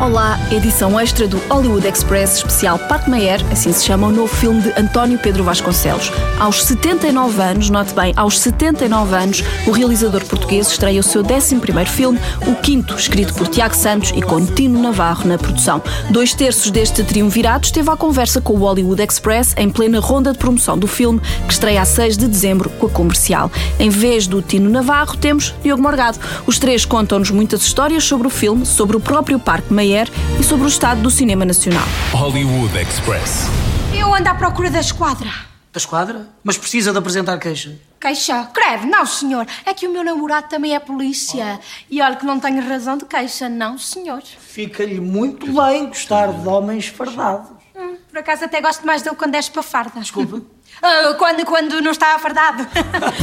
Olá, edição extra do Hollywood Express especial Pat Meyer, assim se chama o novo filme de António Pedro Vasconcelos. Aos 79 anos, note bem, aos 79 anos, o realizador português estreia o seu 11º filme, o quinto, escrito por Tiago Santos e com Tino Navarro na produção. Dois terços deste triunvirato esteve à conversa com o Hollywood Express em plena ronda de promoção do filme, que estreia a 6 de dezembro com a comercial. Em vez do Tino Navarro, temos Diogo Morgado. Os três contam-nos muitas histórias sobre o filme, sobre o próprio Parque Meyer e sobre o estado do cinema nacional. Hollywood Express. Eu ando à procura da esquadra. Da esquadra? Mas precisa de apresentar queixa. Queixa? Creve, não, senhor. É que o meu namorado também é polícia. E olha que não tenho razão de queixa, não, senhor. Fica-lhe muito bem gostar de homens fardados. Hum, por acaso até gosto mais dele quando és para farda. Desculpa? Ah, quando, quando não está fardado.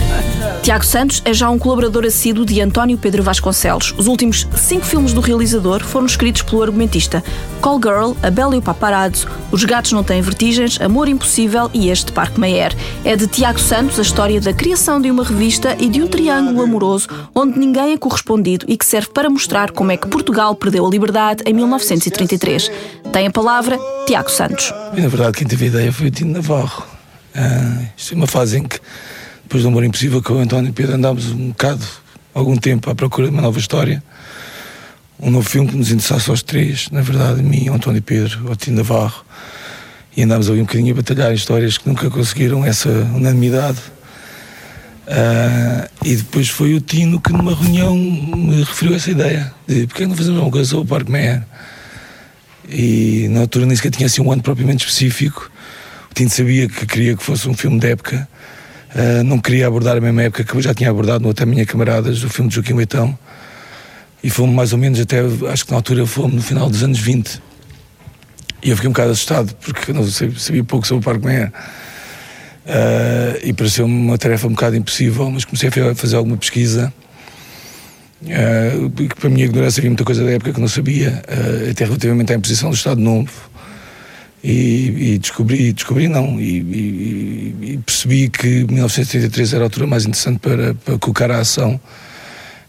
Tiago Santos é já um colaborador assíduo de António Pedro Vasconcelos. Os últimos cinco filmes do realizador foram escritos pelo argumentista Call Girl, A Bela e o Paparazzo, Os Gatos Não Têm Vertigens, Amor Impossível e este Parque Meyer. É de Tiago Santos a história da criação de uma revista e de um triângulo amoroso onde ninguém é correspondido e que serve para mostrar como é que Portugal perdeu a liberdade em 1933. Tem a palavra Tiago Santos. E, na verdade, quem teve a ideia foi o Tino Navarro. Ah, isto é uma fase em que, depois do Amor Impossível, com o António Pedro andámos um bocado, algum tempo, à procura de uma nova história. Um novo filme que nos interessasse aos três, na verdade, a mim, o António Pedro, o Tino Navarro. E andámos ali um bocadinho a batalhar histórias que nunca conseguiram essa unanimidade. Ah, e depois foi o Tino que numa reunião me referiu essa ideia de porque não fazemos uma coisa sobre o Parque Meyer e na altura nem sequer tinha assim um ano propriamente específico o Tino sabia que queria que fosse um filme de época. Ah, não queria abordar a mesma época que eu já tinha abordado no Até Minha Camaradas do filme de Joaquim Leitão. E fomos mais ou menos até acho que na altura fomos no final dos anos 20 e eu fiquei um bocado assustado porque não sabia, sabia pouco sobre o Parque Meyer Uh, e pareceu-me uma tarefa um bocado impossível, mas comecei a fazer alguma pesquisa. Uh, para a minha ignorância havia muita coisa da época que não sabia, uh, até relativamente à imposição do Estado Novo. E, e descobri, descobri não, e, e, e, percebi que 1933 era a altura mais interessante para, para colocar a ação.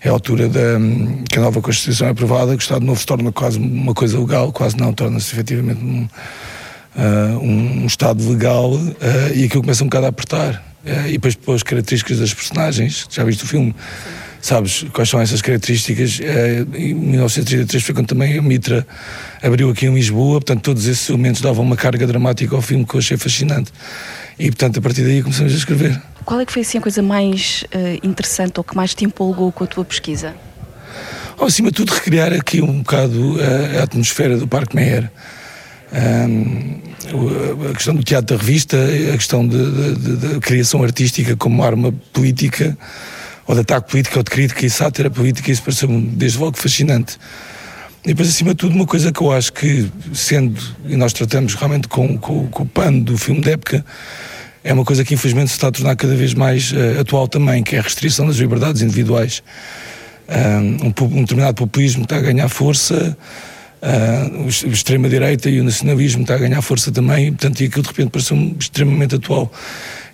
É a altura da, que a nova Constituição é aprovada, que o Estado Novo se torna quase uma coisa legal, quase não, torna-se efetivamente um, uh, um, Estado legal uh, e aquilo começa um bocado a apertar. Uh, e depois, depois as características das personagens, já viste o filme, sabes quais são essas características. em 1933 foi quando também a Mitra abriu aqui em Lisboa, portanto, todos esses elementos davam uma carga dramática ao filme que eu achei fascinante. E, portanto, a partir daí começamos a escrever. Qual é que foi assim, a coisa mais interessante ou que mais te empolgou com a tua pesquisa? Oh, acima de tudo, recriar aqui um bocado a, a atmosfera do Parque Meyer. Um, a questão do teatro da revista, a questão da criação artística como arma política, ou de ataque político, ou de crítica e sátira política, isso pareceu-me desde logo fascinante. E depois, acima de tudo, uma coisa que eu acho que, sendo, e nós tratamos realmente com, com, com o pano do filme da época, é uma coisa que infelizmente se está a tornar cada vez mais uh, atual também, que é a restrição das liberdades individuais. Um, um determinado populismo está a ganhar força, Uh, o extrema-direita e o nacionalismo está a ganhar força também, e, portanto, aquilo de repente pareceu-me extremamente atual.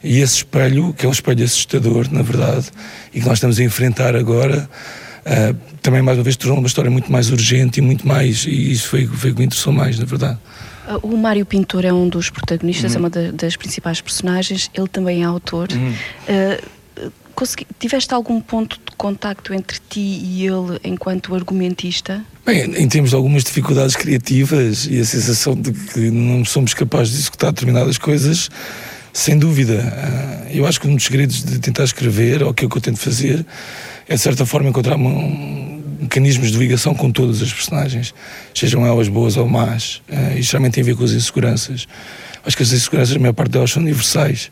E esse espelho, que é um espelho assustador, na verdade, e que nós estamos a enfrentar agora, uh, também, mais uma vez, tornou uma história muito mais urgente e muito mais, e isso foi, foi o que me interessou mais, na verdade. Ah, o Mário Pintor é um dos protagonistas, uhum. é uma da, das principais personagens, ele também é autor. Uhum. Uh, consegui, tiveste algum ponto de contacto entre ti e ele enquanto argumentista? Bem, em termos de algumas dificuldades criativas e a sensação de que não somos capazes de executar determinadas coisas, sem dúvida. Ah, eu acho que um dos segredos de tentar escrever, ou aquilo que eu tento fazer, é de certa forma encontrar um, mecanismos de ligação com todas as personagens, sejam elas boas ou más. Uh, isto realmente tem a ver com as inseguranças. Acho que as inseguranças, a maior parte delas, são universais.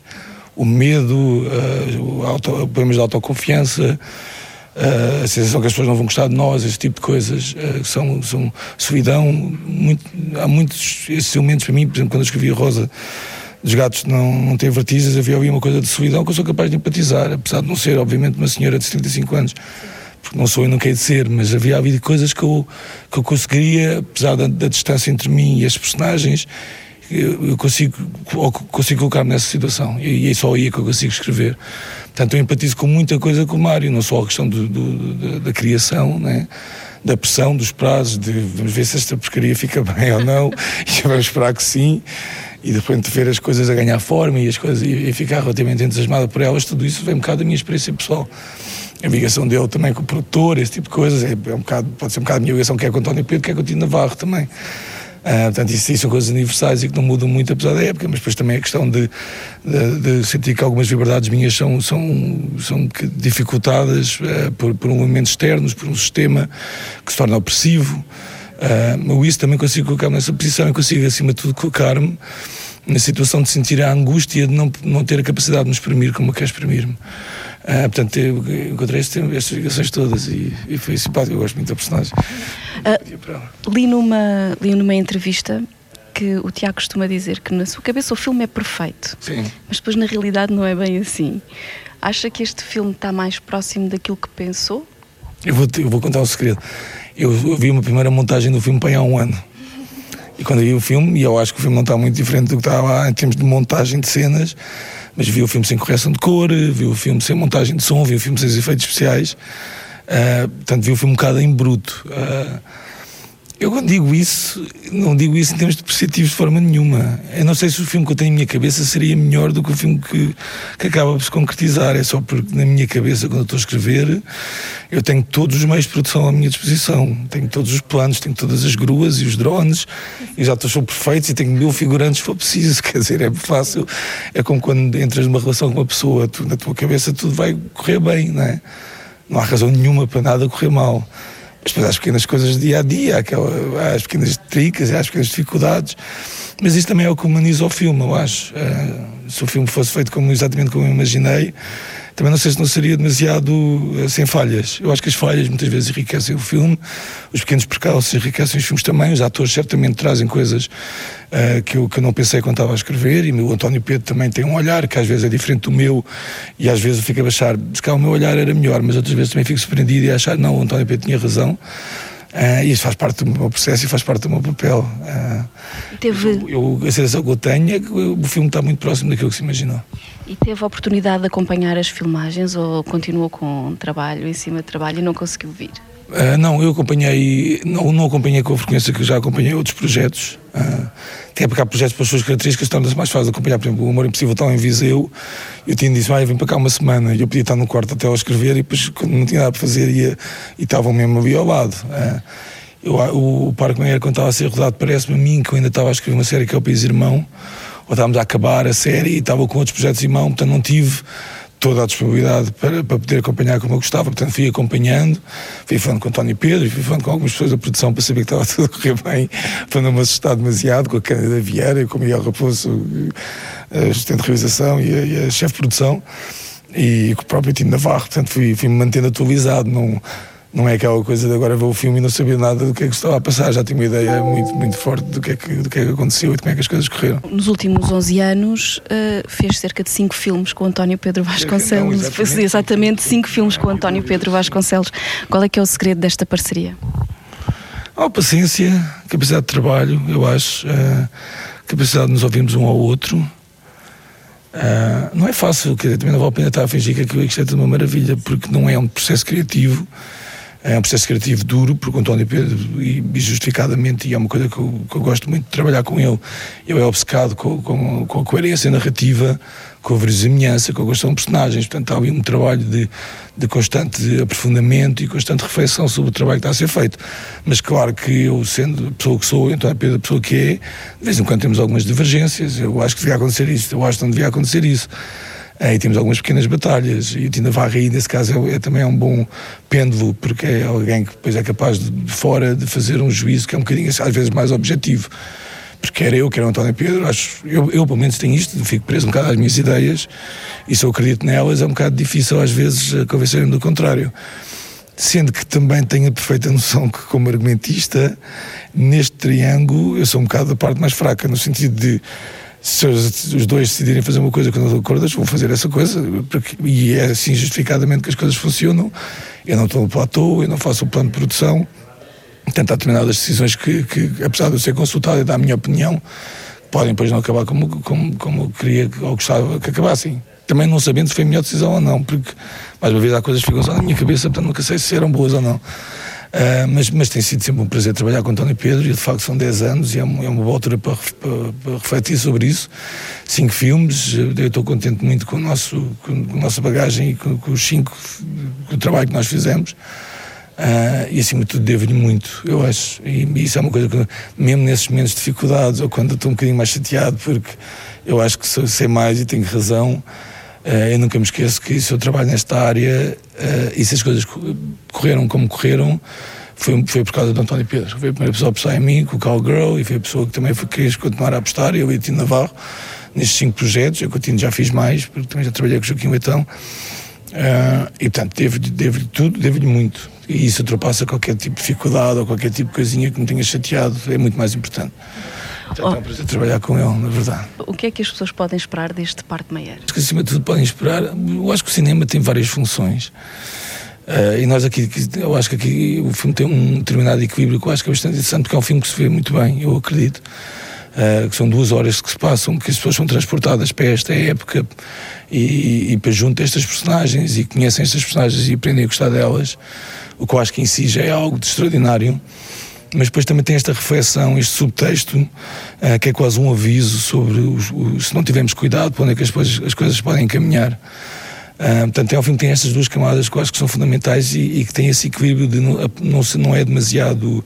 O medo, uh, o auto, problemas de autoconfiança, uh, a sensação que as pessoas não vão gostar de nós, esse tipo de coisas, uh, são, são solidão. Muito, há muitos esses elementos para mim, por exemplo, quando eu escrevi Rosa dos gatos não, não têm vertigens, havia ali uma coisa de solidão que eu sou capaz de empatizar, apesar de não ser, obviamente, uma senhora de 75 anos. Porque não sou e não quero ser, mas havia havido coisas que eu, que eu conseguiria, apesar da, da distância entre mim e as personagens, eu, eu consigo, consigo colocar-me nessa situação e, e é só aí que eu consigo escrever. Portanto, eu empatizo com muita coisa com o Mário, não só a questão do, do, da, da, criação, né? da pressão, dos prazos, de vamos ver se esta porcaria fica bem ou não, e vamos esperar que sim, e de repente ver as coisas a ganhar forma e as coisas e, e ficar relativamente entusiasmado por elas, tudo isso vem um bocado da minha experiência pessoal. A ligação dele também com o produtor, esse tipo de coisas, é, é um bocado, pode ser um bocado a minha ligação, quer com o António Pedro, quer com o Tino Navarro também. Uh, portanto, isso, isso, são coisas universais e que não mudam muito apesar da época, mas depois também a questão de, de, de sentir que algumas liberdades minhas são, são, são dificultadas uh, por, por elementos externos, por um sistema que se torna opressivo. Uh, isso também consigo colocar-me nessa posição e consigo, acima de tudo, colocar-me na situação de sentir a angústia de não, não ter a capacidade de me exprimir como eu quero exprimir-me. Uh, portanto, eu encontrei estas ligações todas e, e, foi simpático, eu gosto muito da personagem. Uh, li, numa, li numa entrevista que o Tiago costuma dizer que na sua cabeça o filme é perfeito, Sim. mas depois na realidade não é bem assim. Acha que este filme está mais próximo daquilo que pensou? Eu vou, eu vou contar um segredo. Eu, vi uma primeira montagem do filme para há um ano. E quando eu vi o filme, e eu acho que o filme não está muito diferente do que está lá em termos de montagem de cenas, mas vi o filme sem correção de cor, vi o filme sem montagem de som, vi o filme sem efeitos especiais, uh, portanto vi o filme um bocado em bruto. Uh, eu quando digo isso, não digo isso em termos depreciativos de forma nenhuma. Eu não sei se o filme que eu tenho em minha cabeça seria melhor do que o filme que, que acaba por se concretizar. É só porque na minha cabeça, quando eu estou a escrever, eu tenho todos os meios de produção à minha disposição. Tenho todos os planos, tenho todas as gruas e os drones, e já estou perfeitos e tenho mil figurantes se for preciso. Quer dizer, é fácil. É como quando entras numa relação com uma pessoa, tu, na tua cabeça tudo vai correr bem, não é? Não há razão nenhuma para nada correr mal mas depois às pequenas coisas do dia a dia, aquela, às pequenas tricas, às pequenas dificuldades. Mas isso também é o que humaniza o filme, eu acho. Uh, se o filme fosse feito como, exatamente como eu imaginei, também não sei se não seria demasiado uh, sem falhas. Eu acho que as falhas muitas vezes enriquecem o filme, os pequenos percalços enriquecem os filmes também, os atores certamente trazem coisas uh, que, eu, que eu não pensei quando estava a escrever, e o António Pedro também tem um olhar que às vezes é diferente do meu, e às vezes eu fico a achar, se cá o meu olhar era melhor, mas outras vezes também fico surpreendido e a achar, não, o António Pedro tinha razão. Uh, isso faz parte do meu processo e faz parte do meu papel. Uh, teve... eu, eu, a sensação que eu tenho é que o filme está muito próximo daquilo que se imaginou. E teve a oportunidade de acompanhar as filmagens ou continuou com trabalho em cima de trabalho e não conseguiu vir? Uh, não, eu acompanhei, não, não acompanhei com a frequência que já acompanhei outros projetos. Uh, até porque há projetos para as suas características torna-se mais fácil de acompanhar. Por exemplo, o Amor Impossível está em Viseu. Eu tinha dito, ah, eu vim para cá uma semana e eu podia estar no quarto até ao escrever e depois, quando não tinha nada para fazer, ia, e estavam mesmo ali ao lado. Uh, eu, o, o Parque Meyer, quando estava a ser rodado, parece-me a mim que eu ainda estava a escrever uma série que é o País Irmão, ou estávamos a acabar a série e estava com outros projetos em mão, portanto não tive toda a disponibilidade para, para poder acompanhar como eu gostava, portanto fui acompanhando, fui falando com o António Pedro, fui falando com algumas pessoas da produção para saber que estava tudo a correr bem, para não me assustar demasiado, com a Cândida Vieira, com o Miguel Raposo, a assistente de realização e a, a chefe de produção, e com o próprio Tino Navarro, portanto fui, fui me mantendo atualizado, não não é aquela coisa de agora ver o filme e não saber nada do que é que estava a passar, já tinha uma ideia muito, muito forte do que, é que, do que é que aconteceu e de como é que as coisas correram. Nos últimos 11 anos uh, fez cerca de 5 filmes com António Pedro Vasconcelos, não, exatamente. exatamente 5 filmes com António Pedro Vasconcelos. Qual é que é o segredo desta parceria? Oh, paciência, capacidade de trabalho, eu acho, uh, capacidade de nos ouvirmos um ao outro. Uh, não é fácil, quer dizer, também não vale a pena estar a fingir que aquilo é que é uma maravilha, porque não é um processo criativo é um processo criativo duro, porque o António Pedro, e, e justificadamente, e é uma coisa que eu, que eu, gosto muito de trabalhar com ele, eu é obcecado com, com, com a coerência narrativa, com a verosimilhança, com a questão de personagens. Portanto, há ali um trabalho de, de constante aprofundamento e constante reflexão sobre o trabalho que está a ser feito. Mas, claro que eu, sendo a pessoa que sou, António Pedro, a pessoa que é, de vez em quando temos algumas divergências. Eu acho que devia acontecer isso, eu acho que não devia acontecer isso. Aí temos algumas pequenas batalhas e o Tina Varra aí nesse caso é, é, também é um bom pêndulo porque é alguém que depois é capaz de, de fora de fazer um juízo que é um bocadinho às vezes mais objetivo porque quer eu, quer o António Pedro, acho, eu, eu pelo menos tenho isto, fico preso um bocado às minhas ideias e se eu acredito nelas é um bocado difícil às vezes convencer-me do contrário. Sendo que também tenho a perfeita noção que, como argumentista, neste triângulo eu sou um bocado a parte mais fraca, no sentido de se os dois decidirem fazer uma coisa que não acordo, vão fazer essa coisa, porque, e é assim justificadamente que as coisas funcionam. Eu não estou no platô, eu não faço o plano de produção, portanto há determinadas decisões que, que, apesar de eu ser consultado e dar a minha opinião, podem depois não acabar como, como, como eu queria ou gostava que acabassem. Também não sabendo se foi a melhor decisão ou não, porque mais uma vez há coisas que ficam só na minha cabeça, portanto nunca sei se eram boas ou não. Uh, mas, mas tem sido sempre um prazer trabalhar com António Pedro e de facto são 10 anos e é uma, é uma boa altura para, para, para, refletir sobre isso. Cinco filmes, eu estou contente muito com, o nosso, com a nossa bagagem e com, com os cinco, com o trabalho que nós fizemos. Uh, e acima de tudo devo-lhe muito, eu acho. E, e, isso é uma coisa que, mesmo nesses momentos de dificuldades ou quando estou um bocadinho mais chateado, porque eu acho que sei mais e tenho razão, eu nunca me esqueço que se eu trabalho nesta área uh, e se as coisas correram como correram, foi, foi por causa do António Pedro. Foi a primeira pessoa a apostar em mim, com o Cowgirl, e foi a pessoa que também foi, queria continuar a apostar, eu e o Tino Navarro, nestes cinco projetos. Eu continuo, já fiz mais, porque também já trabalhei com o Joaquim Leitão. Uh, e portanto, devo-lhe devo tudo, devo-lhe muito. E isso ultrapassa qualquer tipo de dificuldade ou qualquer tipo de coisinha que me tenha chateado, é muito mais importante. Portanto, oh. prazer trabalhar com ele, na verdade. O que é que as pessoas podem esperar deste Parque Meyer? Acho que acima de tudo podem esperar. Eu acho que o cinema tem várias funções. Uh, e nós aqui, eu acho que aqui o filme tem um determinado equilíbrio que eu acho que é bastante interessante, porque é um filme que se vê muito bem, eu acredito. Uh, que são duas horas que se passam, que as pessoas são transportadas para esta época e, e para junto destas personagens e conhecem estas personagens e aprendem a gostar delas, o que eu acho que em si já é algo de extraordinário. Mas depois também tem esta reflexão, este subtexto, uh, que é quase um aviso sobre os, os, se não tivermos cuidado, para onde é que as as coisas podem caminhar. Uh, portanto, é filme que tem estas duas camadas que eu acho que são fundamentais e, e que tem esse equilíbrio de não, não, não é demasiado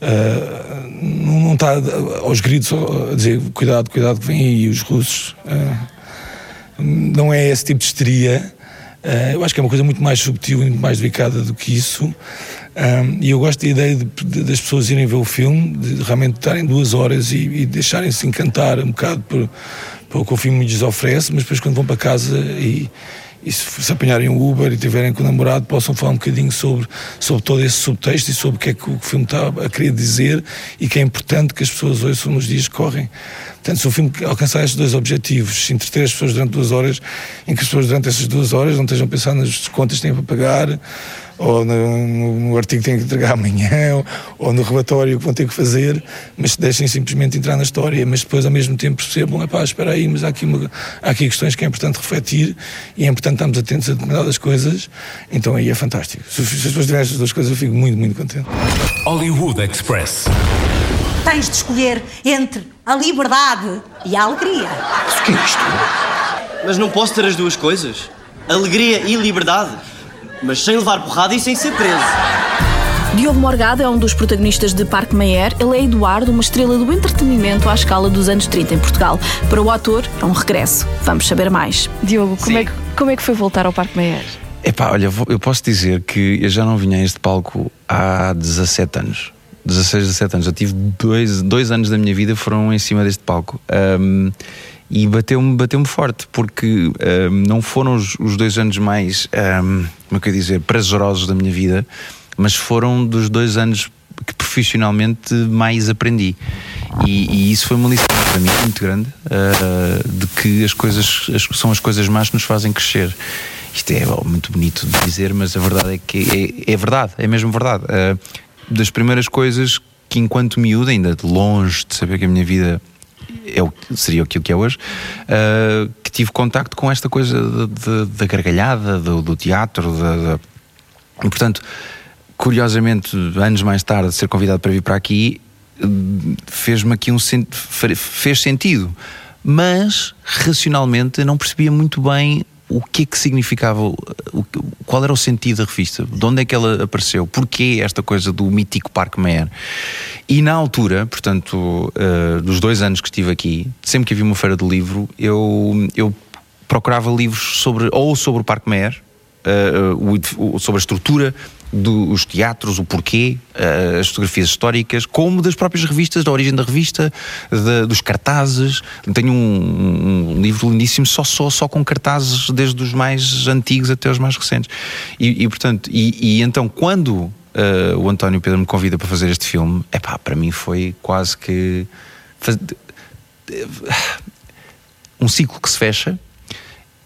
Uh, não está aos gritos a dizer cuidado, cuidado que vem aí os russos. Uh, não é esse tipo de histeria. Eu acho que é uma coisa muito mais subtil e muito mais delicada do que isso. E eu gosto da ideia de, de, das pessoas irem ver o filme, de realmente estarem duas horas e, e deixarem-se encantar um bocado por, por o que o filme lhes oferece, mas depois quando vão para casa e e se, se apanharem um Uber e tiverem com o namorado, possam falar um bocadinho sobre, sobre todo esse subtexto e sobre o que é que o filme está a querer dizer e que é importante que as pessoas ouçam nos dias que correm. Portanto, se o filme alcançar estes dois objetivos, se entreter as pessoas durante duas horas, em que as pessoas durante essas duas horas não estejam a pensar nas contas que têm para pagar, ou no, no, no, artigo que têm que entregar amanhã, ou, ou, no relatório que vão ter que fazer, mas deixem simplesmente entrar na história, mas depois ao mesmo tempo percebam, é pá, espera aí, mas há aqui, uma, há aqui questões que é importante refletir e é importante estarmos atentos a determinadas coisas, então aí é fantástico. Se, se as pessoas tiverem estas duas coisas, eu fico muito, muito contente. Hollywood Express. Tens de escolher entre a liberdade e a alegria. O que é isto? Mas não posso ter as duas coisas. Alegria e liberdade mas sem levar porrada e sem ser preso. Diogo Morgado é um dos protagonistas de Parque Meyer. Ele é Eduardo, uma estrela do entretenimento à escala dos anos 30 em Portugal. Para o ator, é um regresso. Vamos saber mais. Diogo, como, é que, como é que foi voltar ao Parque Meyer? Epá, olha, eu posso dizer que eu já não vinha a este palco há 17 anos. 16, 17 anos. Eu tive dois, dois anos da minha vida foram em cima deste palco. Um, e bateu-me bateu forte, porque um, não foram os, os, dois anos mais, um, como é que eu dizer, prazerosos da minha vida, mas foram dos dois anos que profissionalmente mais aprendi. E, e isso foi uma lição para mim muito grande uh, de que as coisas as, são as coisas más que nos fazem crescer. Isto é muito bonito de dizer, mas a verdade é que é, é verdade, é mesmo verdade. Uh, das primeiras coisas que, enquanto miúdo, ainda de longe de saber que a minha vida é o, seria aquilo que é hoje, uh, que tive contacto com esta coisa da gargalhada, do, do teatro, e portanto, curiosamente, anos mais tarde, ser convidado para vir para aqui fez-me aqui um fez sentido, mas racionalmente eu não percebia muito bem o que é que significava, qual era o sentido da revista, de onde é que ela apareceu, porquê esta coisa do mítico Parque Meyer. E na altura, portanto, uh, dos dois anos que estive aqui, sempre que havia uma feira de livro, eu, eu procurava livros sobre, ou sobre o Parque Meyer, uh, sobre a estrutura dos teatros, o porquê, uh, as fotografias históricas, como das próprias revistas, da origem da revista, de, dos cartazes. Tenho um, um, livro lindíssimo só, só, só com cartazes, desde os mais antigos até os mais recentes. E, e portanto, e, e, então quando uh, o António Pedro me convida para fazer este filme, é pá, para mim foi quase que faz... um ciclo que se fecha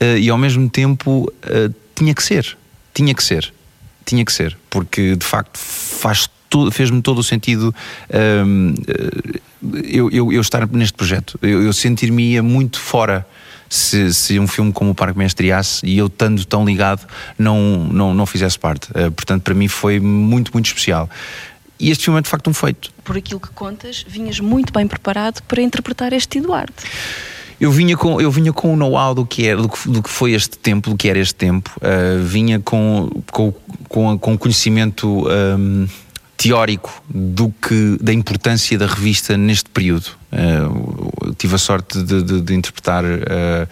uh, e ao mesmo tempo tinha que ser. Tinha que ser tinha que ser, porque de facto faz fez-me todo o sentido hum, eu, eu, eu estar neste projeto. Eu, eu sentir-me muito fora se, se um filme como o Parque estreasse e eu estando tão ligado não, não, não fizesse parte. Uh, portanto, para mim foi muito, muito especial. E este filme é de facto um feito. Por aquilo que contas, vinhas muito bem preparado para interpretar este Eduardo. Eu vinha com, eu vinha com o know-how do que, era, do que, do, que, foi este tempo, do que era este tempo. Uh, vinha com, com, com, com conhecimento um, teórico do que, da importância da revista neste período. Uh, tive a sorte de, de, de interpretar. Uh,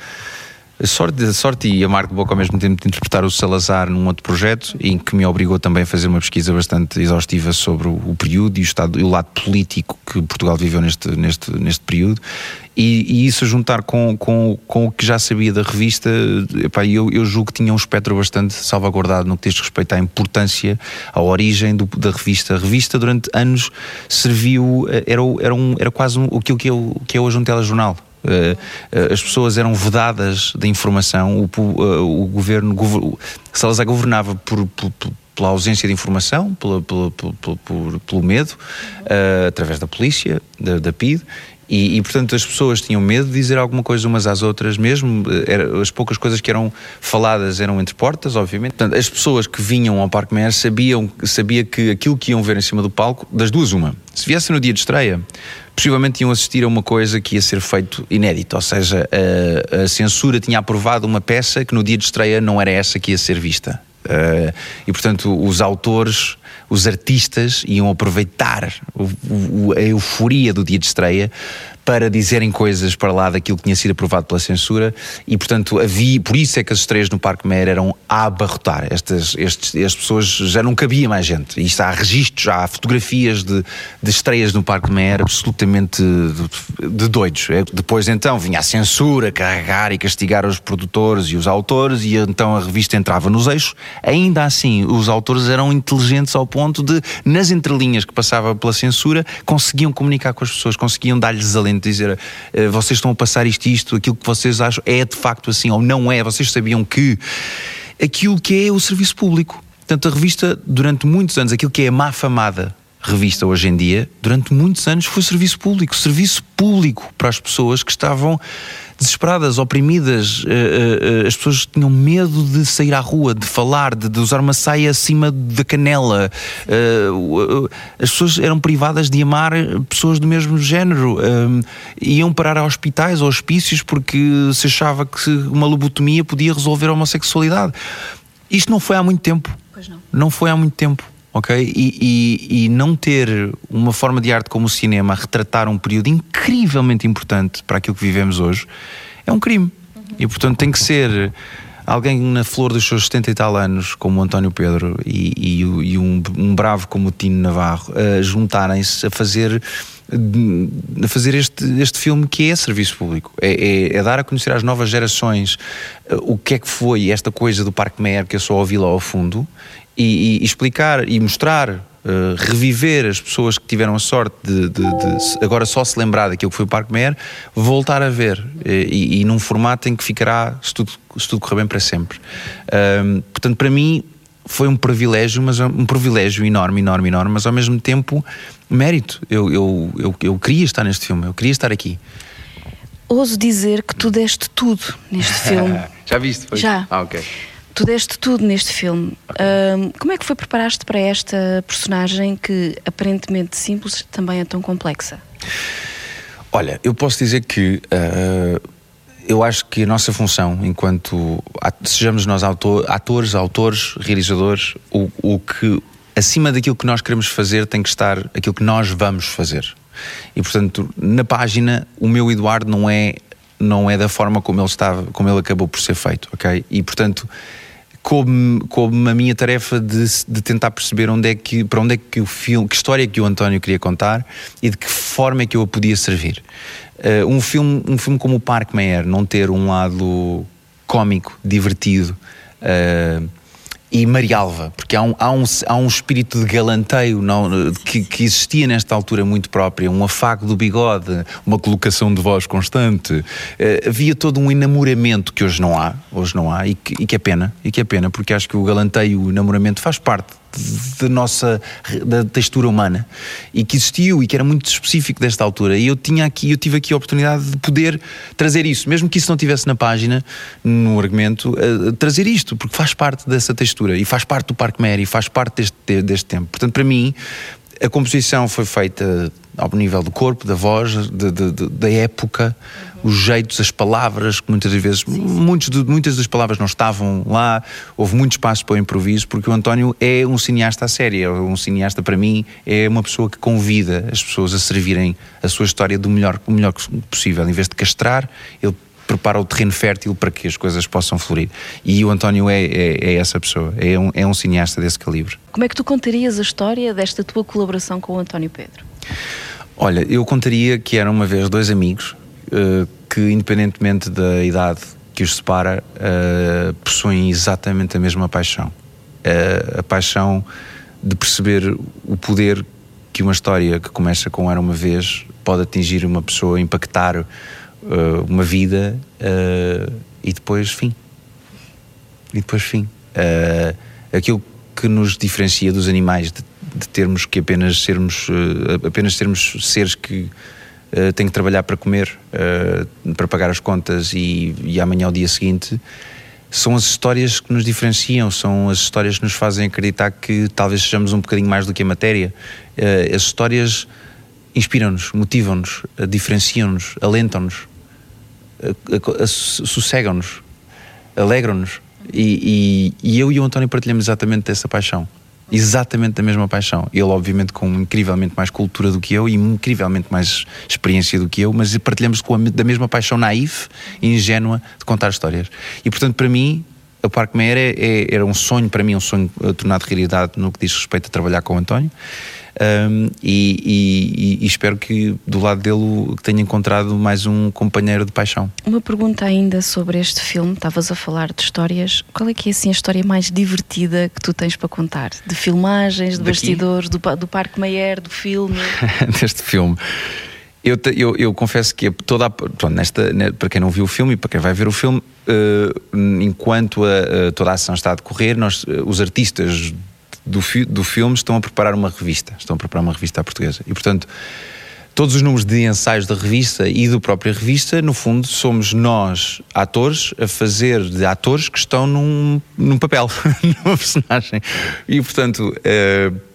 sorte, sorte e a marca de boca ao mesmo tempo de interpretar o Salazar num outro projeto em que me obrigou também a fazer uma pesquisa bastante exaustiva sobre o, o período e o, estado, e o lado político que Portugal viveu neste, neste, neste período e, e, isso a juntar com, com, com o que já sabia da revista, epá, eu, eu julgo que tinha um espectro bastante salvaguardado no que diz respeito à importância, à origem do, da revista. A revista, durante anos, serviu, eh, era, era, um, era quase um, aquilo que é, que é hoje um telejornal. Uh, as pessoas eram vedadas da informação, o, uh, o governo, Salazar governava por, por, pela ausência de informação, pela, pela, pela, pelo medo, através da polícia, da, da PID, e, e, portanto as pessoas tinham medo de dizer alguma coisa umas às outras, mesmo eh, era, as poucas coisas que eram faladas eram entre portas, obviamente. Portanto, as pessoas que vinham ao Parque Meyer sabiam sabia que aquilo que iam ver em cima do palco, das duas uma, se viessem no dia de estreia, possivelmente iam assistir a uma coisa que ia ser feito inédito, ou seja, a, a censura tinha aprovado uma peça que no dia de estreia não era essa que ia ser vista. Uh, e portanto os autores os artistas iam aproveitar o, o, a euforia do dia de estreia para dizerem coisas para lá daquilo que tinha sido aprovado pela censura e, portanto, havia, por isso é que as estreias no Parque Meyer eram a abarrotar. Estas, estes, as pessoas já não cabia mais gente. Isto há registros, há fotografias de, de estreias no Parque Meyer absolutamente de, de doidos. É, depois, então, vinha a censura carregar e castigar os produtores e os autores, e então a revista entrava nos eixos. Ainda assim, os autores eram inteligentes ao ponto de, nas entrelinhas que passava pela censura, conseguiam comunicar com as pessoas, conseguiam dar-lhes alento dizer uh, vocês estão a passar isto isto, aquilo que vocês acham é de facto assim ou não é, vocês sabiam que aquilo que é o serviço público. Portanto, a revista, durante muitos anos, aquilo que é a má famada revista hoje em dia, durante muitos anos foi serviço público. Serviço público para as pessoas que estavam desesperadas, oprimidas. Uh, uh, as pessoas tinham medo de sair à rua, de falar, de, de usar uma saia acima da canela. As pessoas eram privadas de amar pessoas do mesmo género. iam parar a hospitais ou hospícios porque se achava que uma lobotomia podia resolver a homossexualidade. Isto não foi há muito tempo. Pois não. Não foi há muito tempo ok? E, e, e, não ter uma forma de arte como o cinema a retratar um período incrivelmente importante para aquilo que vivemos hoje é um crime. E portanto tem que ser alguém na flor dos seus 70 e tal anos, como o António Pedro e, e, um, um, bravo como o Tino Navarro, a juntarem-se a fazer a fazer este, este filme que é serviço público. É, é, é, dar a conhecer às novas gerações uh, o que é que foi esta coisa do Parque Meyer que eu só ouvi lá ao fundo e, e explicar e mostrar Uh, reviver as pessoas que tiveram a sorte de, de, de, agora só se lembrar daquilo que foi o Parque Meyer, voltar a ver e, e, num formato em que ficará, se tudo, se tudo correr bem, para sempre. Uh, portanto, para mim foi um privilégio, mas um privilégio enorme, enorme, enorme, mas ao mesmo tempo mérito. Eu, eu, eu, eu queria estar neste filme, eu queria estar aqui. Ouso dizer que tu deste tudo neste filme. Já viste? Foi? Já. Ah, ok. Tu deste tudo neste filme. Okay. como é que foi preparar-te para esta personagem que aparentemente simples também é tão complexa? Olha, eu posso dizer que uh, eu acho que a nossa função, enquanto sejamos nós autor, atores, autores, realizadores, o, o que acima daquilo que nós queremos fazer tem que estar aquilo que nós vamos fazer. E portanto, na página, o meu Eduardo não é não é da forma como ele estava, como ele acabou por ser feito, ok? E portanto, como, como a minha tarefa de, de, tentar perceber onde é que, para onde é que o filme, que história é que o António queria contar e de que forma é que eu a podia servir. Uh, um, filme, um filme como o Meyer não ter um lado cómico, divertido, uh, e Marialva, porque há um, há um, há um espírito de galanteio não, que, que, existia nesta altura muito própria, um afago do bigode, uma colocação de voz constante. Uh, havia todo um enamoramento que hoje não há, hoje não há, e que, e que, é pena, e que é pena, porque acho que o galanteio, o enamoramento faz parte da nossa da textura humana e que existiu e que era muito específico desta altura. E eu tinha aqui, eu tive aqui a oportunidade de poder trazer isso, mesmo que isso não tivesse na página, no argumento, uh, trazer isto, porque faz parte dessa textura e faz parte do Parque Mary, faz parte deste, deste tempo. Portanto, para mim, a composição foi feita ao nível do corpo, da voz, de, de, de, da época, os jeitos, as palavras, que muitas vezes. Muitos muitas das palavras não estavam lá, houve muito espaço para o improviso, porque o António é um cineasta a sério, é um cineasta para mim, é uma pessoa que convida as pessoas a servirem a sua história do melhor, o melhor possível, em vez de castrar, ele prepara o terreno fértil para que as coisas possam florir. E o António é, é, é, essa pessoa, é um, é um cineasta desse calibre. Como é que tu contarias a história desta tua colaboração com o António Pedro? Olha, eu contaria que eram uma vez dois amigos uh, que, independentemente da idade que os separa, uh, possuem exatamente a mesma paixão. Uh, a paixão de perceber o poder que uma história que começa com Era uma Vez pode atingir uma pessoa, impactar uma vida e depois fim. E depois fim. Aquilo que nos diferencia dos animais, de, de termos que apenas sermos, apenas sermos seres que têm que trabalhar para comer, para pagar as contas e, e amanhã ao dia seguinte, são as histórias que nos diferenciam, são as histórias que nos fazem acreditar que talvez sejamos um bocadinho mais do que a matéria. As histórias inspiram-nos, motivam-nos, diferenciam-nos, alentam-nos sossegam-nos, alegram-nos. E, e, e, eu e o António partilhamos exatamente dessa paixão. Exatamente da mesma paixão. Ele, obviamente, com incrivelmente mais cultura do que eu e incrivelmente mais experiência do que eu, mas partilhamos com a, da mesma paixão naif e ingênua de contar histórias. E, portanto, para mim, o Parque Meyer é, é, era um sonho, para mim, um sonho tornado realidade no que diz respeito a trabalhar com o António. Um, e, e, e, espero que do lado dele tenha encontrado mais um companheiro de paixão. Uma pergunta ainda sobre este filme, estavas a falar de histórias, qual é que é assim a história mais divertida que tu tens para contar? De filmagens, de Daqui? bastidores, do, do Parque Meyer, do filme? Deste filme. Eu, eu, eu, confesso que toda a, pronto, nesta, né, para quem não viu o filme e para quem vai ver o filme, uh, enquanto a, toda a ação está a decorrer, nós, uh, os artistas do, fi, do filme estão a preparar uma revista, estão a preparar uma revista à portuguesa. E portanto, todos os números de ensaios da revista e do própria revista, no fundo, somos nós, atores, a fazer de atores que estão num, num papel, numa personagem. E portanto.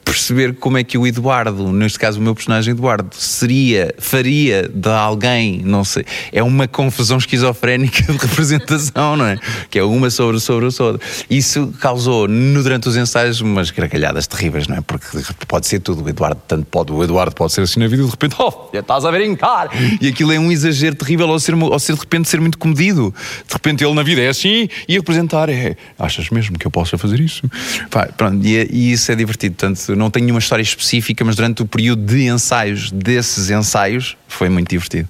Perceber como é que o Eduardo, neste caso o meu personagem Eduardo, seria, faria de alguém, não sei, é uma confusão esquizofrénica de representação, não é? Que é uma sobre, sobre, sobre. Isso causou, no, durante os ensaios, umas gargalhadas terríveis, não é? Porque pode ser tudo, o Eduardo, tanto pode, o Eduardo pode ser assim na vida e de repente, oh, já estás a brincar! E aquilo é um exagero terrível ao ser, ao ser de repente ser muito comedido. De repente ele na vida é assim e apresentar é, achas mesmo que eu possa fazer isso? Pá, pronto, e, e isso é divertido, não tenho nenhuma história específica, mas durante o período de ensaios, desses ensaios, foi muito divertido.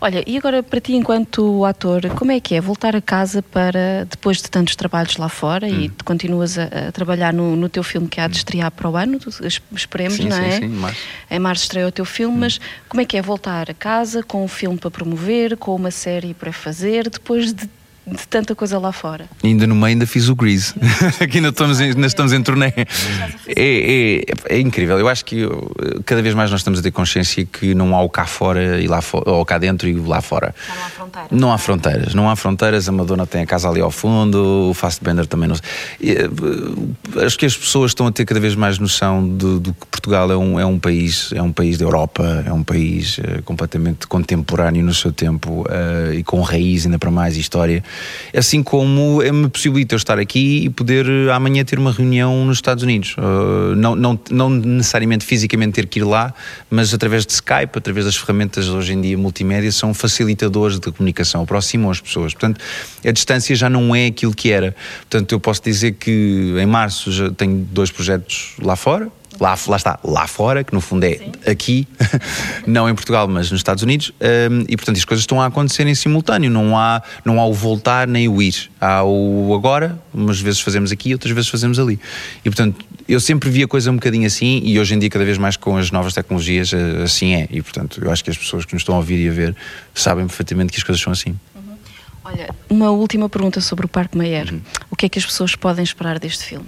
Olha, e agora para ti, enquanto ator, como é que é voltar a casa para, depois de tantos trabalhos lá fora hum. e continuas a, a trabalhar no, no, teu filme que há de hum. estrear para o ano, esperemos, sim, não sim, é? Sim, março. Em março estreia o teu filme, hum. mas como é que é voltar a casa com um filme para promover, com uma série para fazer, depois de de tanta coisa lá fora. E ainda no meio ainda fiz o Grease. Aqui ainda estamos, em, ainda estamos em turnê. É, é, é, incrível. Eu acho que cada vez mais nós estamos a ter consciência que não há o cá fora e lá fora, ou cá dentro e lá fora. Não há fronteiras. Não há fronteiras. Não há fronteiras. A Madonna tem a casa ali ao fundo, o Fast Bender também não. Eh, acho que as pessoas estão a ter cada vez mais noção de, de que Portugal é um, é um país, é um país da Europa, é um país uh, completamente contemporâneo no seu tempo uh, e com raiz ainda para mais história assim como me possibilita eu estar aqui e poder eh, amanhã ter uma reunião nos Estados Unidos. Uh, não, não, não necessariamente fisicamente ter que ir lá, mas através de Skype, através das ferramentas hoje em dia multimédia, são facilitadores de comunicação, aproximam as pessoas. Portanto, a distância já não é aquilo que era. Portanto, eu posso dizer que em março já tenho dois projetos lá fora, lá, lá está, lá fora, que no fundo é Sim. aqui, não em Portugal, mas nos Estados Unidos, um, e portanto as coisas estão a acontecer em simultâneo, não há, não há o voltar nem o ir, há o agora, umas vezes fazemos aqui, outras vezes fazemos ali. E portanto eu sempre vi a coisa um bocadinho assim, e hoje em dia, cada vez mais com as novas tecnologias, eh, assim é. E portanto eu acho que as pessoas que nos estão a ouvir e a ver sabem perfeitamente que as coisas são assim. Uhum. Olha, uma última pergunta sobre o Parque Mayer. Uhum. O que é que as pessoas podem esperar deste filme?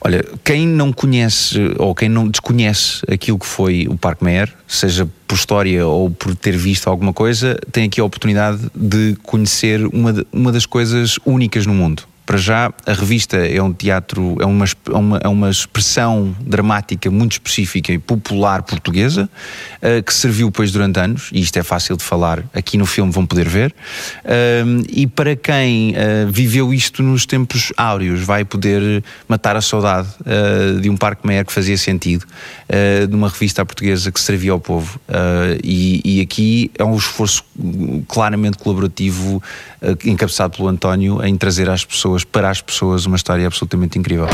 Olha, quem não conhece ou quem não desconhece aquilo que foi o Parque Meyer, seja por história ou por ter visto alguma coisa, tem aqui a oportunidade de conhecer uma, de- uma das coisas únicas no mundo. Para já, a revista é um teatro, é uma, é uma, é uma expressão dramática muito específica e popular portuguesa, eh, que serviu depois durante anos, e isto é fácil de falar, aqui no filme vão poder ver. Um, e para quem eh, viveu isto nos tempos áureos, vai poder matar a saudade eh, de um Parque Meyer que fazia sentido, de uma revista portuguesa que servia ao povo. E, e aqui é um esforço hum, claramente colaborativo, encabeçado pelo António, em trazer às pessoas, para as pessoas, uma história absolutamente incrível.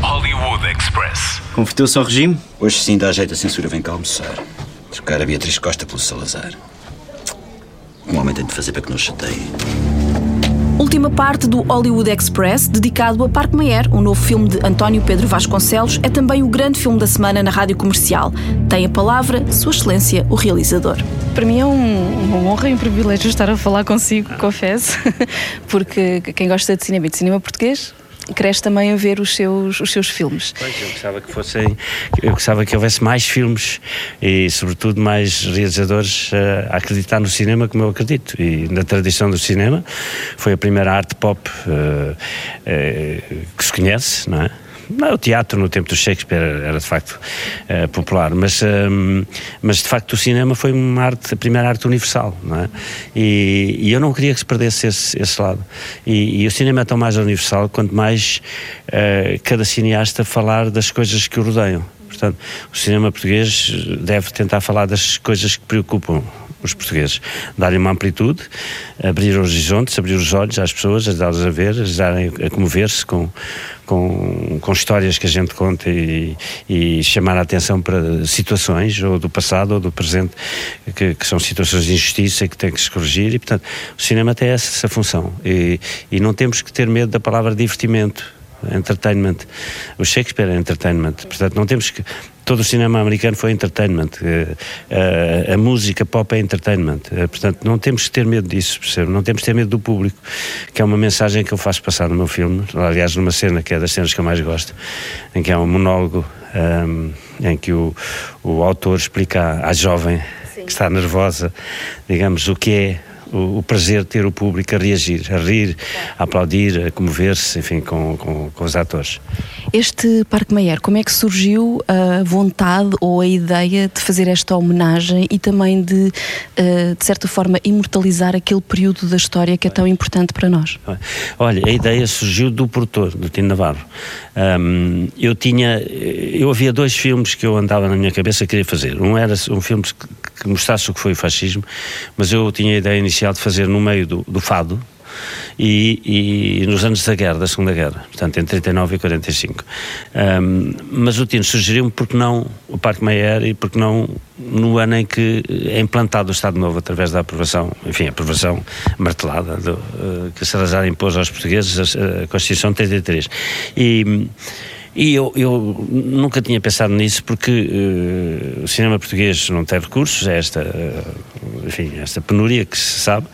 Hollywood Express. Converteu-se ao regime? Hoje sim dá jeito a censura vem cá almoçar. Trocar a Beatriz Costa pelo Salazar. Um homem tem de fazer para que não chateie. Última parte do Hollywood Express, dedicado a Parque Meyer, o novo filme de António Pedro Vasconcelos, é também o grande filme da semana na rádio comercial. Tem a palavra Sua Excelência, o realizador. Para mim é um- uma honra e um privilégio estar a falar consigo, confesso, porque quem gosta de cinema e de cinema português cresce também a ver os seus, os seus filmes. Pois, eu gostava que fossem, eu gostava que houvesse mais filmes e, sobretudo, mais realizadores eh, a acreditar no cinema como eu acredito. E na tradição do cinema foi a primeira arte pop eh, eh, que se conhece, não é? Não, o teatro no tempo do Shakespeare era de facto eh, popular, mas, ehm, mas de facto o cinema foi uma arte, a primeira arte universal, não é? E, e eu não queria que se perdesse esse, esse lado. E, e o cinema é tão mais universal quanto mais eh, cada cineasta falar das coisas que o rodeiam. Portanto, o cinema português deve tentar falar das coisas que preocupam os portugueses. Dar-lhe uma amplitude, abrir horizontes, abrir os olhos às pessoas, ajudá-las a ver, ajudarem a comover-se com, com, com histórias que a gente conta e, e chamar a atenção para situações, ou do passado ou do presente, que, que são situações de injustiça que têm que se corrigir. E, portanto, o cinema tem essa, essa função. E, e não temos que ter medo da palavra divertimento entertainment. O Shakespeare é entertainment. Portanto, não temos que. Todo o cinema americano foi entertainment. Eh, eh, a música pop é entertainment. Eh, Portanto, não temos que ter medo disso, percebe? Não temos que ter medo do público, que é uma mensagem que eu faço passar no meu filme. Aliás, numa cena que é das cenas que eu mais gosto, em que há um monólogo ehm, em que o, o autor explica à jovem que está nervosa, digamos, o que é o, o prazer de ter o público a reagir, a rir, a aplaudir, a comover-se, enfim, com, com, com os atores. Este Parque Meyer, como é que surgiu a vontade ou a ideia de fazer esta homenagem e também de, eh, de certa forma, imortalizar aquele período da história que é tão importante para nós? Olha, a ideia surgiu do produtor, do Tino Navarro. Hum, eu tinha, eu havia dois filmes que eu andava na minha cabeça queria fazer. Um era um filme que, que mostrasse o que foi o fascismo, mas eu tinha a ideia inicial de fazer no meio do, do fado, e, e nos anos da guerra, da Segunda Guerra, portanto entre 39 e 45. Um, mas o Tino sugeriu-me porque não o Parque Meyer e porque não no ano em que é implantado o Estado Novo através da aprovação, enfim, aprovação martelada do, uh, que Salazar impôs aos portugueses, a, a Constituição de 33. E e eu, eu, nunca tinha pensado nisso porque uh, o cinema português não tem recursos, é esta, uh, enfim, esta penúria que se sabe,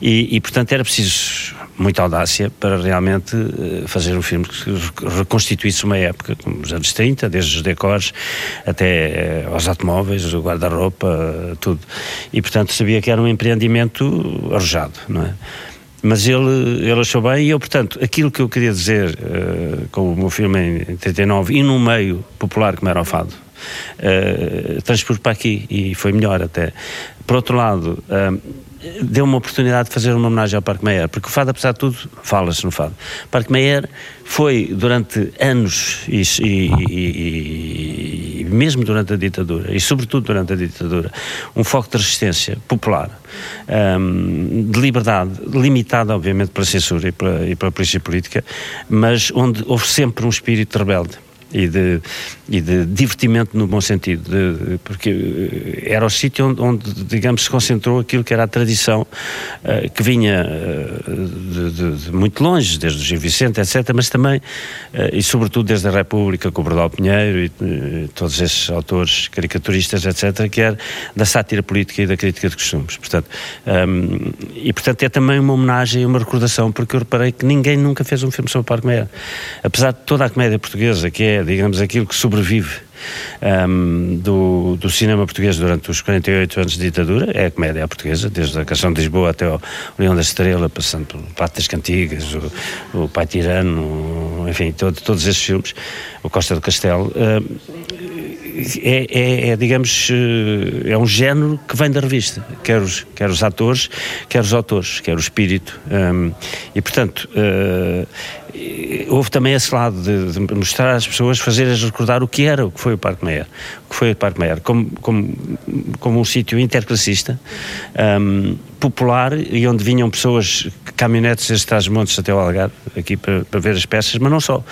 e, e, portanto era preciso muita audácia para realmente uh, fazer um filme que reconstituísse uma época, como os anos 30, desde os decors até aos automóveis, o guarda-roupa, tudo. E portanto sabia que era um empreendimento arrojado, não é? Mas ele, ele achou bem e eu, portanto, aquilo que eu queria dizer uh, com o meu filme em 39 e no meio popular como era o fado, uh, transpus para aqui e foi melhor até. Por outro lado, uh, deu uma oportunidade de fazer uma homenagem ao Parque Meyer, porque o fado, apesar de tudo, fala-se no fado. Parque Meyer foi durante anos e, e, e, mesmo durante a ditadura e sobretudo durante a ditadura um foco de resistência popular um, de liberdade limitada obviamente pela censura e pela, e pela polícia política mas onde houve sempre um espírito rebelde e de, e de divertimento no bom sentido, de, porque eh, era o sítio onde, onde, digamos, se concentrou aquilo que era a tradição uh, que vinha uh, de, de, muito longe, desde o Gil Vicente, etc., mas também, uh, e sobretudo desde a República, com o Bordal Pinheiro e todos esses autores caricaturistas, etc., que era da sátira política e da crítica de costumes. Portanto, um, ehm, e portanto é também uma homenagem e uma recordação, porque eu reparei que ninguém nunca fez um filme sobre o Parque Meia. Apesar de toda a comédia portuguesa, que é, digamos, aquilo que sobrevive um, do, do, cinema português durante os 48 anos de ditadura, é a comédia portuguesa, desde a Canção de Lisboa até o Leão da Estrela, passando pelo Pato das Cantigas, o, o Pai Tirano, enfim, todo, todos esses filmes, o Costa do Castelo. é, é, é, digamos, eh, é um género que vem da revista, quer os, quer os atores, quer os autores, quer o espírito. Um, e, portanto, uh, houve também esse lado de, de, mostrar às pessoas, fazer-as recordar o que era, o que foi o Parque Meyer, o que foi o Parque Meyer, como, como, como um sítio interclassista, um, popular e onde vinham pessoas, caminhonetes desde Trás-Montes até o Algarve, aqui para, para, ver as peças, mas não só,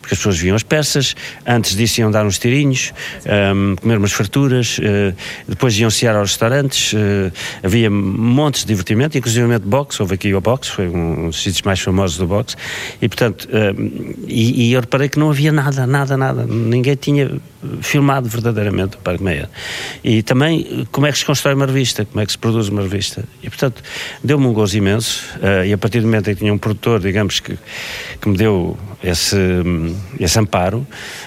porque as pessoas viam as peças, antes disso iam dar uns tirinhos, um, comer umas farturas, uh, depois iam cear aos restaurantes, uh, havia montes de divertimento, inclusive boxe, houve aqui o boxe, foi um, um dos sítios mais famosos do boxe, e portanto, uh, e, e eu reparei que não havia nada, nada, nada, ninguém tinha filmado verdadeiramente o Parque Meia. E também como é que se constrói uma revista, como é que se produz uma revista. E portanto deu-me um gozo imenso uh, e a partir do momento em que tinha um produtor, digamos que, que me deu esse, esse amparo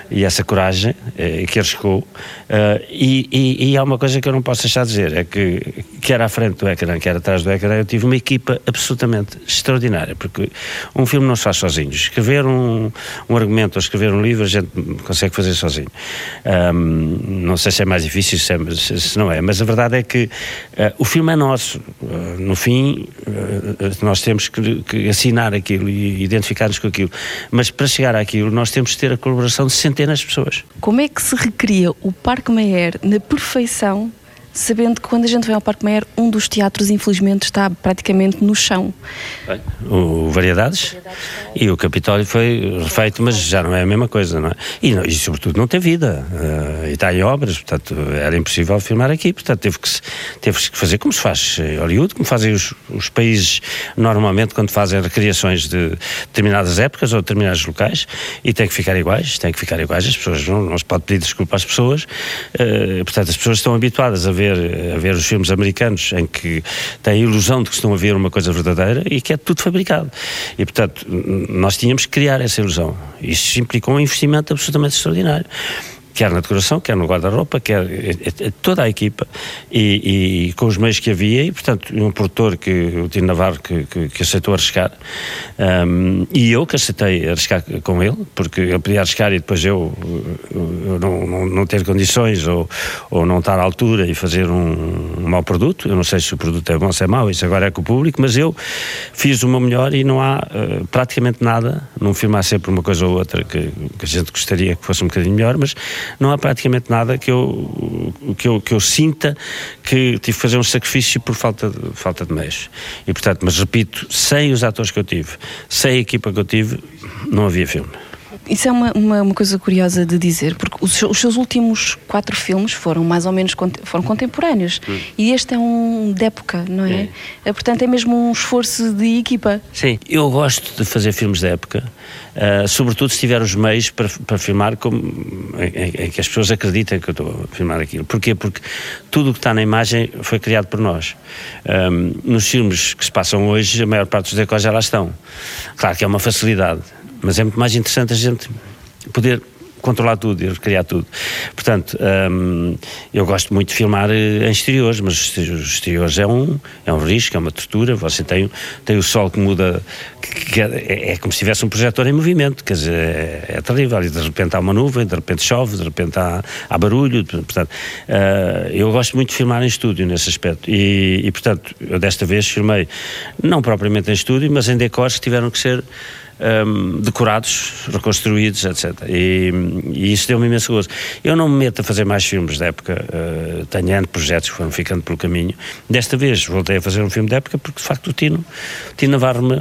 e essa coragem uh, que arriscou. Uh, e, e, e, há uma coisa que eu não posso deixar de dizer: é que, quer à frente do ecrã, quer atrás do ecrã, eu tive uma equipa absolutamente extraordinária, porque um filme não se faz sozinho. Escrever um, um argumento ou escrever um livro a gente consegue fazer sozinho. Um, não sei se é mais difícil, se, é, se, não é, mas a verdade é que uh, o filme é nosso. Uh, no fim, uh, nós temos que, que, assinar aquilo e identificar-nos com aquilo. Mas para chegar àquilo, nós temos que ter a colaboração de centenas de pessoas. Como é que se recria o Parque Mayer na perfeição sabendo que quando a gente vem ao Parque Meyer, um dos teatros, infelizmente, está praticamente no chão. Bem, o Variedades, e o Capitólio foi refeito, mas já não é a mesma coisa, não é? E, e sobretudo, não tem vida. Uh, e está em obras, portanto, era impossível filmar aqui, portanto, teve que, teve que fazer como se faz em Hollywood, como fazem os, os países normalmente quando fazem recriações de determinadas épocas ou determinados locais, e tem que ficar iguais, tem que ficar iguais, as pessoas não, não se pode pedir desculpa às pessoas, uh, portanto, as pessoas estão habituadas a ver ver, a ver os filmes americanos em que têm a ilusão de que estão a ver uma coisa verdadeira e que é tudo fabricado. E, portanto, nós tínhamos que criar essa ilusão. Isso implicou um investimento absolutamente extraordinário quer na decoração, quer no guarda-roupa, quer toda a equipa e, e, com os meios que havia e, portanto, um produtor que, o Tino Navarro, que, que, que aceitou arriscar um, e eu que aceitei arriscar com ele, porque ele podia arriscar e depois eu, eu não, não, não, ter condições ou, ou não estar à altura e fazer um, um mau produto. Eu não sei se o produto é bom ou se é mau, isso agora é com o público, mas eu fiz o meu melhor e não há uh, praticamente nada, não filmar sempre uma coisa ou outra que, que a gente gostaria que fosse um bocadinho melhor, mas não há praticamente nada que eu, que eu, que eu sinta que tive que fazer um sacrifício por falta de, falta de meios. E, portanto, mas repito, sem os atores que eu tive, sem a equipa que eu tive, não havia filme. Isso é uma, uma, uma, coisa curiosa de dizer, porque os, os, seus últimos quatro filmes foram mais ou menos foram contemporâneos hum. e este é um de época, não é? é? Portanto, é mesmo um esforço de equipa. Sim, eu gosto de fazer filmes de época, uh, sobretudo se tiver os meios para, para filmar como, em, em, que as pessoas acreditem que eu estou a filmar aquilo. Porquê? Porque tudo o que está na imagem foi criado por nós. Um, nos filmes que se passam hoje, a maior parte dos decors já lá estão. Claro que é uma facilidade mas é muito mais interessante a gente poder controlar tudo e recriar tudo. Portanto, hum, eu gosto muito de filmar eh, em exteriores, mas os exteriores é um, é um risco, é uma tortura. Você tem, tem o sol que muda, que, que é, é, como se tivesse um projetor em movimento, quer dizer, é, é, terrível. E de repente há uma nuvem, de repente chove, de repente há, há barulho. Portanto, uh, eu gosto muito de filmar em estúdio nesse aspecto. E, e, portanto, eu desta vez filmei, não propriamente em estúdio, mas em decors que tiveram que ser um, decorados, reconstruídos, etc. E, e isso deu-me imenso gozo. Eu não me meto a fazer mais filmes da época, uh, tenho projetos que foram ficando pelo caminho. Desta vez voltei a fazer um filme da época porque, de facto, o Tino, Tino Navarro me,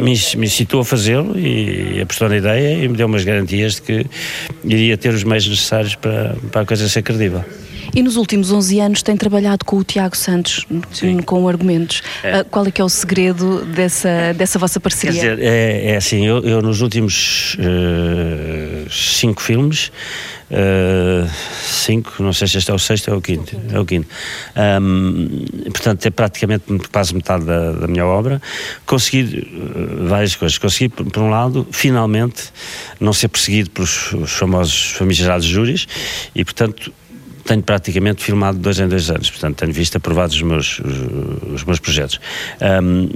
me, me incitou a fazê-lo e apostou na ideia e me deu umas garantias de que iria ter os meios necessários para, para a coisa ser credível. E nos últimos 11 anos tem trabalhado com o Tiago Santos, Sim. com argumentos. É. Uh, qual é que é o segredo dessa, dessa vossa parceria? Quer dizer, é, é assim, eu, eu nos últimos uh, cinco filmes Uh, cinco, não sei se este é o sexto ou é o quinto. É o quinto. Um, portanto, é praticamente quase metade da, da minha obra. Consegui uh, várias coisas. Consegui, por, por, um lado, finalmente, não ser perseguido pelos famosos famigerados júris e, portanto, tenho praticamente filmado dois em dois anos, portanto tenho visto aprovados os meus, os, os meus projetos. Um,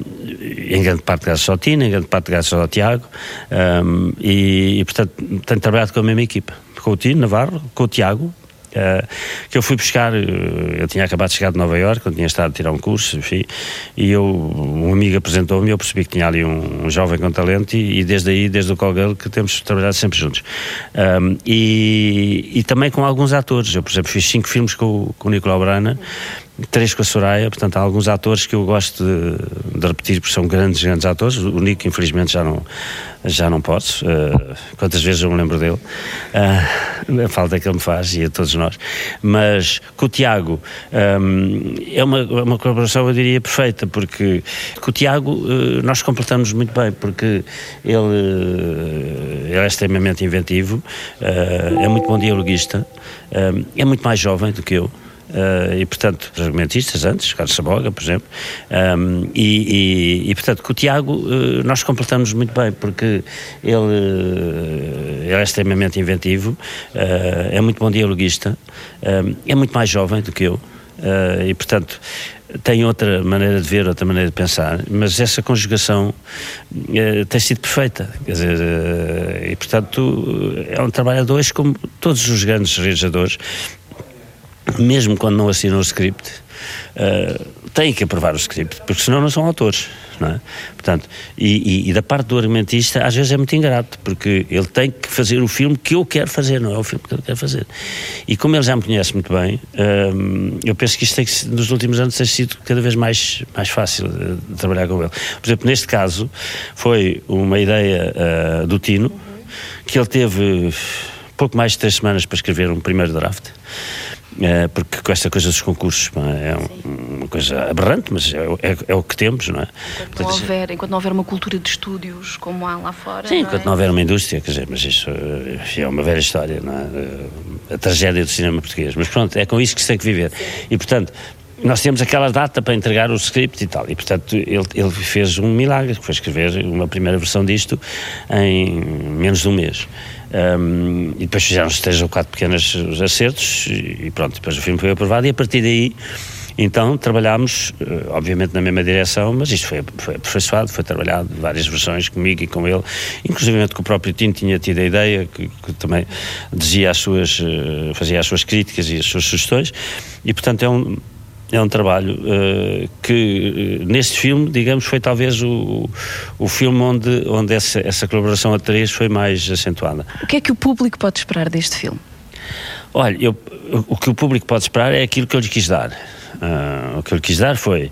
em grande parte graças ao Tino, em grande parte graças ao Tiago, um, e, e, portanto tenho trabalhado com a mesma equipa, com o Tino Navarro, com o Tiago, Uh, que eu fui buscar, uh, eu tinha acabado de chegar de Nova Iorque, eu tinha estado a tirar um curso, enfim, e eu, um amigo apresentou-me eu percebi que tinha ali um, um jovem com talento e, e, desde aí, desde o Colgirl, que temos trabalhado sempre juntos. Um, e, e, também com alguns atores, eu, por exemplo, fiz cinco filmes com, com o Nicolau Brana, três com a Soraya, portanto há alguns atores que eu gosto de, de, repetir porque são grandes, grandes atores. O Nico, infelizmente, já não, já não posso. Uh, quantas vezes eu me lembro dele? Uh, a falta que ele me faz e a todos nós. Mas com o Tiago um, é uma, uma colaboração, eu diria, perfeita, porque com o Tiago uh, nós completamos muito bem, porque ele, ele é extremamente inventivo, é muito bom dialoguista, é muito mais jovem do que eu. Uh, e, portanto, os argumentistas antes, Carlos Saboga, por exemplo, um, e, e, e, portanto, com o Tiago uh, nós completamos muito bem, porque ele, ele é extremamente inventivo, é muito bom dialoguista, é muito mais jovem do que eu, e, portanto, tem outra maneira de ver, outra maneira de pensar, mas essa conjugação tem sido perfeita. Quer dizer, e portanto é um trabalho a dois, como todos os grandes realizadores, mesmo quando não assinam o script, uh, têm que aprovar o script, porque senão não são autores. Não é? Portanto, e, e, e, da parte do argumentista, às vezes é muito ingrato, porque ele tem que fazer o filme que eu quero fazer, não é o filme que ele quer fazer. E como ele já me conhece muito bem, um, eu penso que isto tem que, nos últimos anos, tem sido cada vez mais, mais fácil uh, trabalhar com ele. Por exemplo, neste caso, foi uma ideia uh, do Tino, que ele teve pouco mais de três semanas para escrever um primeiro draft. É, porque com esta coisa dos concursos é uma coisa aberrante, mas é, é, é, o que temos, não é? Enquanto não, houver, enquanto não houver uma cultura de estúdios como há lá fora. Sim, enquanto não, houver uma indústria, quer dizer, mas isso eh, é uma velha história, não é? Eh, a tragédia do cinema português. Mas pronto, é com isso que se tem que viver. E portanto, nós temos aquela data para entregar o script e tal, e portanto ele, ele fez um milagre, que foi escrever uma primeira versão disto em menos de um mês. Um, e depois fizeram-se três ou quatro pequenos acertos e pronto, depois o filme foi aprovado e a partir daí então trabalhámos, eh, obviamente, na mesma direção, mas isto foi, foi aperfeiçoado, foi trabalhado várias versões comigo e com ele, inclusive com o próprio Tino tinha tido a ideia, que, que, também dizia as suas, eh, fazia as suas críticas e as suas sugestões, e portanto é um é um trabalho uh, que, uh, neste filme, digamos, foi talvez o, o filme onde, onde essa, essa colaboração a três foi mais acentuada. O que é que o público pode esperar deste filme? Olha, eu, o que o público pode esperar é aquilo que eu lhe quis dar. Uh, o que eu lhe quis dar foi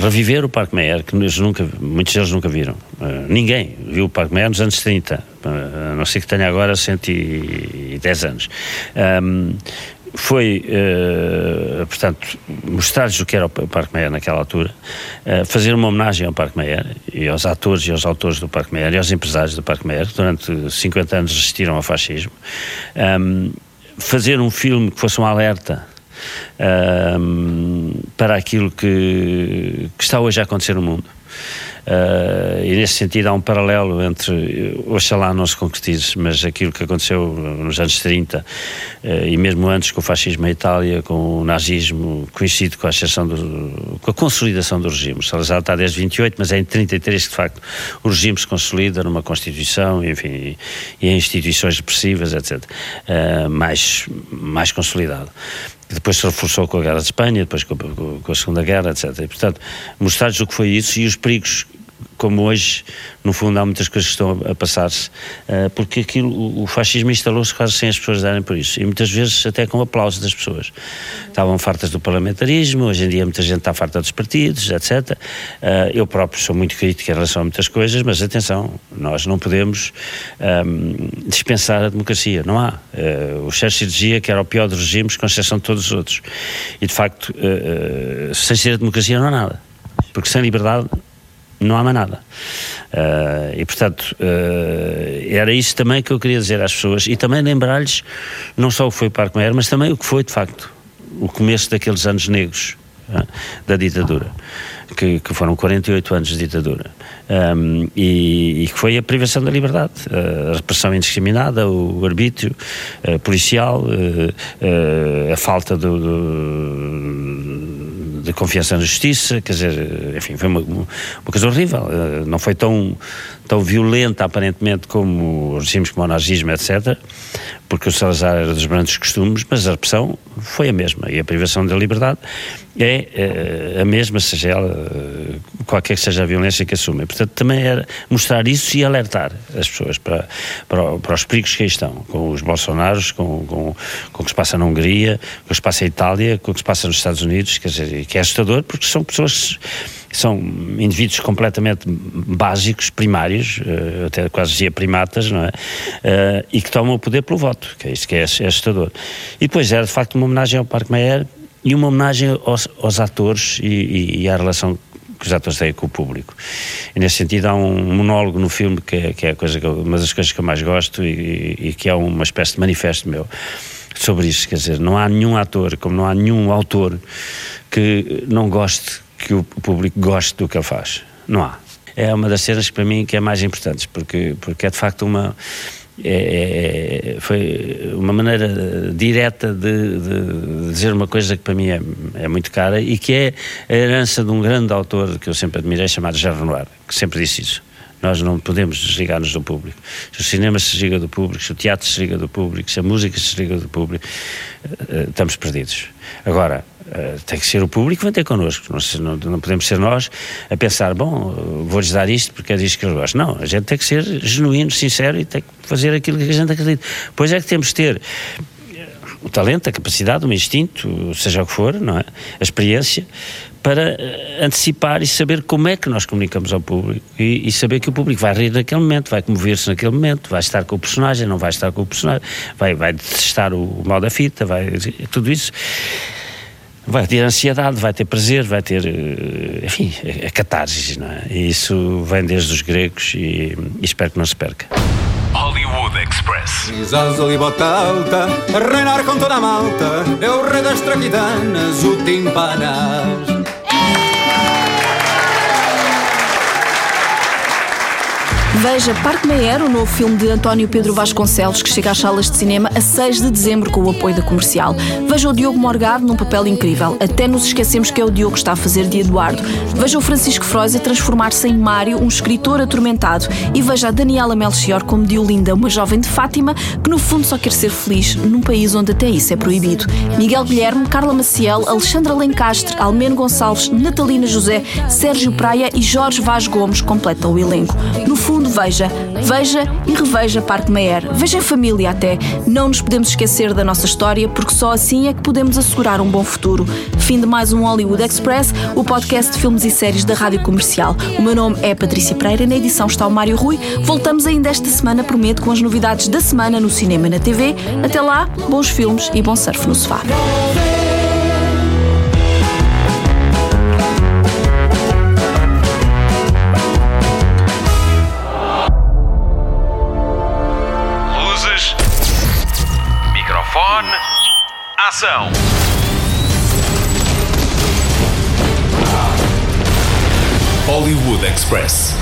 reviver o Parque Meyer, que nunca, muitos deles nunca viram. ninguém viu o Parque Meyer nos anos 30, a não ser que tenha agora 110 anos. Um, foi, uh, portanto, mostrar-lhes o que era o Parque Meyer naquela altura, uh, fazer uma homenagem ao Parque Meyer e aos atores e aos autores do Parque Meyer e aos empresários do Parque Meyer, que durante 50 anos resistiram ao fascismo, um, fazer um filme que fosse um alerta um, para aquilo que, que está hoje a acontecer no mundo. Uh, e nesse sentido há um paralelo entre, oxalá não se concretize, mas aquilo que aconteceu nos anos 30 uh, eh, e mesmo antes com o fascismo em Itália, com o nazismo, coincide com a do, com a consolidação do regime. O Salazar está desde 28, mas é em 33 que de facto o regime se consolida numa Constituição, enfim, e, em instituições repressivas, etc. Uh, eh, mais, mais consolidado depois se reforçou com a Guerra de Espanha, depois com a Segunda Guerra, etc. E, portanto, mostrar-lhes o que foi isso e os perigos como hoje, no fundo, há muitas coisas que estão a, passar-se, uh, porque aquilo, o, o fascismo instalou-se quase sem as pessoas darem por isso, e muitas vezes até com aplausos das pessoas. Estavam fartas do parlamentarismo, hoje em dia muita gente está farta dos partidos, etc. Uh, eu próprio sou muito crítico em relação a muitas coisas, mas atenção, nós não podemos um, dispensar a democracia, não há. Uh, o Churchill dizia que era o pior dos regimes, com exceção de todos os outros. E de facto, sem ser a democracia não há nada. Porque sem liberdade não há mais nada. Uh, e portanto, uh, era isso também que eu queria dizer às pessoas e também lembrar-lhes não só o que foi o Parque Mayer, mas também o que foi de facto o começo daqueles anos negros uh, da ditadura, que, que, foram 48 anos de ditadura. Um, e, e, que foi a privação da liberdade, a repressão indiscriminada, o arbítrio policial, a falta do, do de confiança na justiça, quer dizer, enfim, foi uma, uma coisa horrível. Eh, não foi tão, tão violenta, aparentemente, como regimes como o nazismo, etc., porque o Salazar era dos grandes costumes, mas a repressão foi a mesma. E a privação da liberdade é, é a mesma, seja ela, eh, qualquer que seja a violência que assumem. Portanto, também era mostrar isso e alertar as pessoas para, para, para os perigos que aí estão, com os Bolsonaros, com, com, com o que se passa na Hungria, com o que se passa em Itália, com o que se passa nos Estados Unidos, quer dizer, que é assustador, porque são pessoas são indivíduos completamente básicos, primários, uh, até quase dizia primatas, não é? Uh, e que tomam o poder pelo voto, que é isso que é, é assustador. E depois era de facto uma homenagem ao Parque Mayer e uma homenagem aos, aos atores e, e, e à relação que os atores têm com o público. E nesse sentido há um monólogo no filme que é, que é coisa que eu, uma das coisas que eu mais gosto e, e, que é uma espécie de manifesto meu sobre isso. Quer dizer, não há nenhum ator, como não há nenhum autor que não goste que o público goste do que ele faz. Não há. É uma das cenas para mim que é mais importante, porque, porque é de facto uma. É, é, é foi uma maneira direta de, de, dizer uma coisa que para mim é, é, muito cara e que é a herança de um grande autor que eu sempre admirei, chamado Jean Renoir, que sempre disse isso. Nós não podemos desligar-nos do público. Se o cinema se desliga do público, se o teatro se desliga do público, se a música se desliga do público, eh, estamos perdidos. Agora, Uh, tem que ser o público que vai ter connosco. Não, não, podemos ser nós a pensar, bom, vou-lhes dar isto porque é disto que eu gosto. Não, a gente tem que ser genuíno, sincero e tem que fazer aquilo que a gente acredita. Pois é que temos que ter o talento, a capacidade, o instinto, seja o que for, não é? A experiência para eh, antecipar e saber como é que nós comunicamos ao público e, e saber que o público vai rir naquele momento, vai comover-se naquele momento, vai estar com o personagem, não vai estar com o personagem, vai, vai testar o, o mal da fita, vai tudo isso vai ter ansiedade, vai ter prazer, vai ter, eh, enfim, a, a catarse, não é? E isso vem desde os gregos e, e espero que não se perca. Hollywood Express. ali bota alta, a reinar com toda a malta, é o rei das traquitanas, o timpanas. Veja Parque Meyer, o novo filme de António Pedro Vasconcelos, que chega às salas de cinema a 6 de dezembro com o apoio da comercial. Veja o Diogo Morgado num papel incrível. Até nos esquecemos que é o Diogo que está a fazer de Eduardo. Veja o Francisco Frois a transformar-se em Mário, um escritor atormentado. E veja a Daniela Melchior como Diolinda, uma jovem de Fátima que no fundo só quer ser feliz num país onde até isso é proibido. Miguel Guilherme, Carla Maciel, Alexandra Lencastre, Almeno Gonçalves, Natalina José, Sérgio Praia e Jorge Vaz Gomes completam o elenco. No fundo, veja, veja e reveja Parque Meyer. Veja em família até. Não nos podemos esquecer da nossa história, porque só assim é que podemos assegurar um bom futuro. Fim de mais um Hollywood Express, o podcast de filmes e séries da Rádio Comercial. O meu nome é Patrícia Pereira, na edição está o Mário Rui. Voltamos ainda esta semana, prometo, com as novidades da semana no cinema e na TV. Até lá, bons filmes e bom surf no sofá. Ação! Hollywood Express.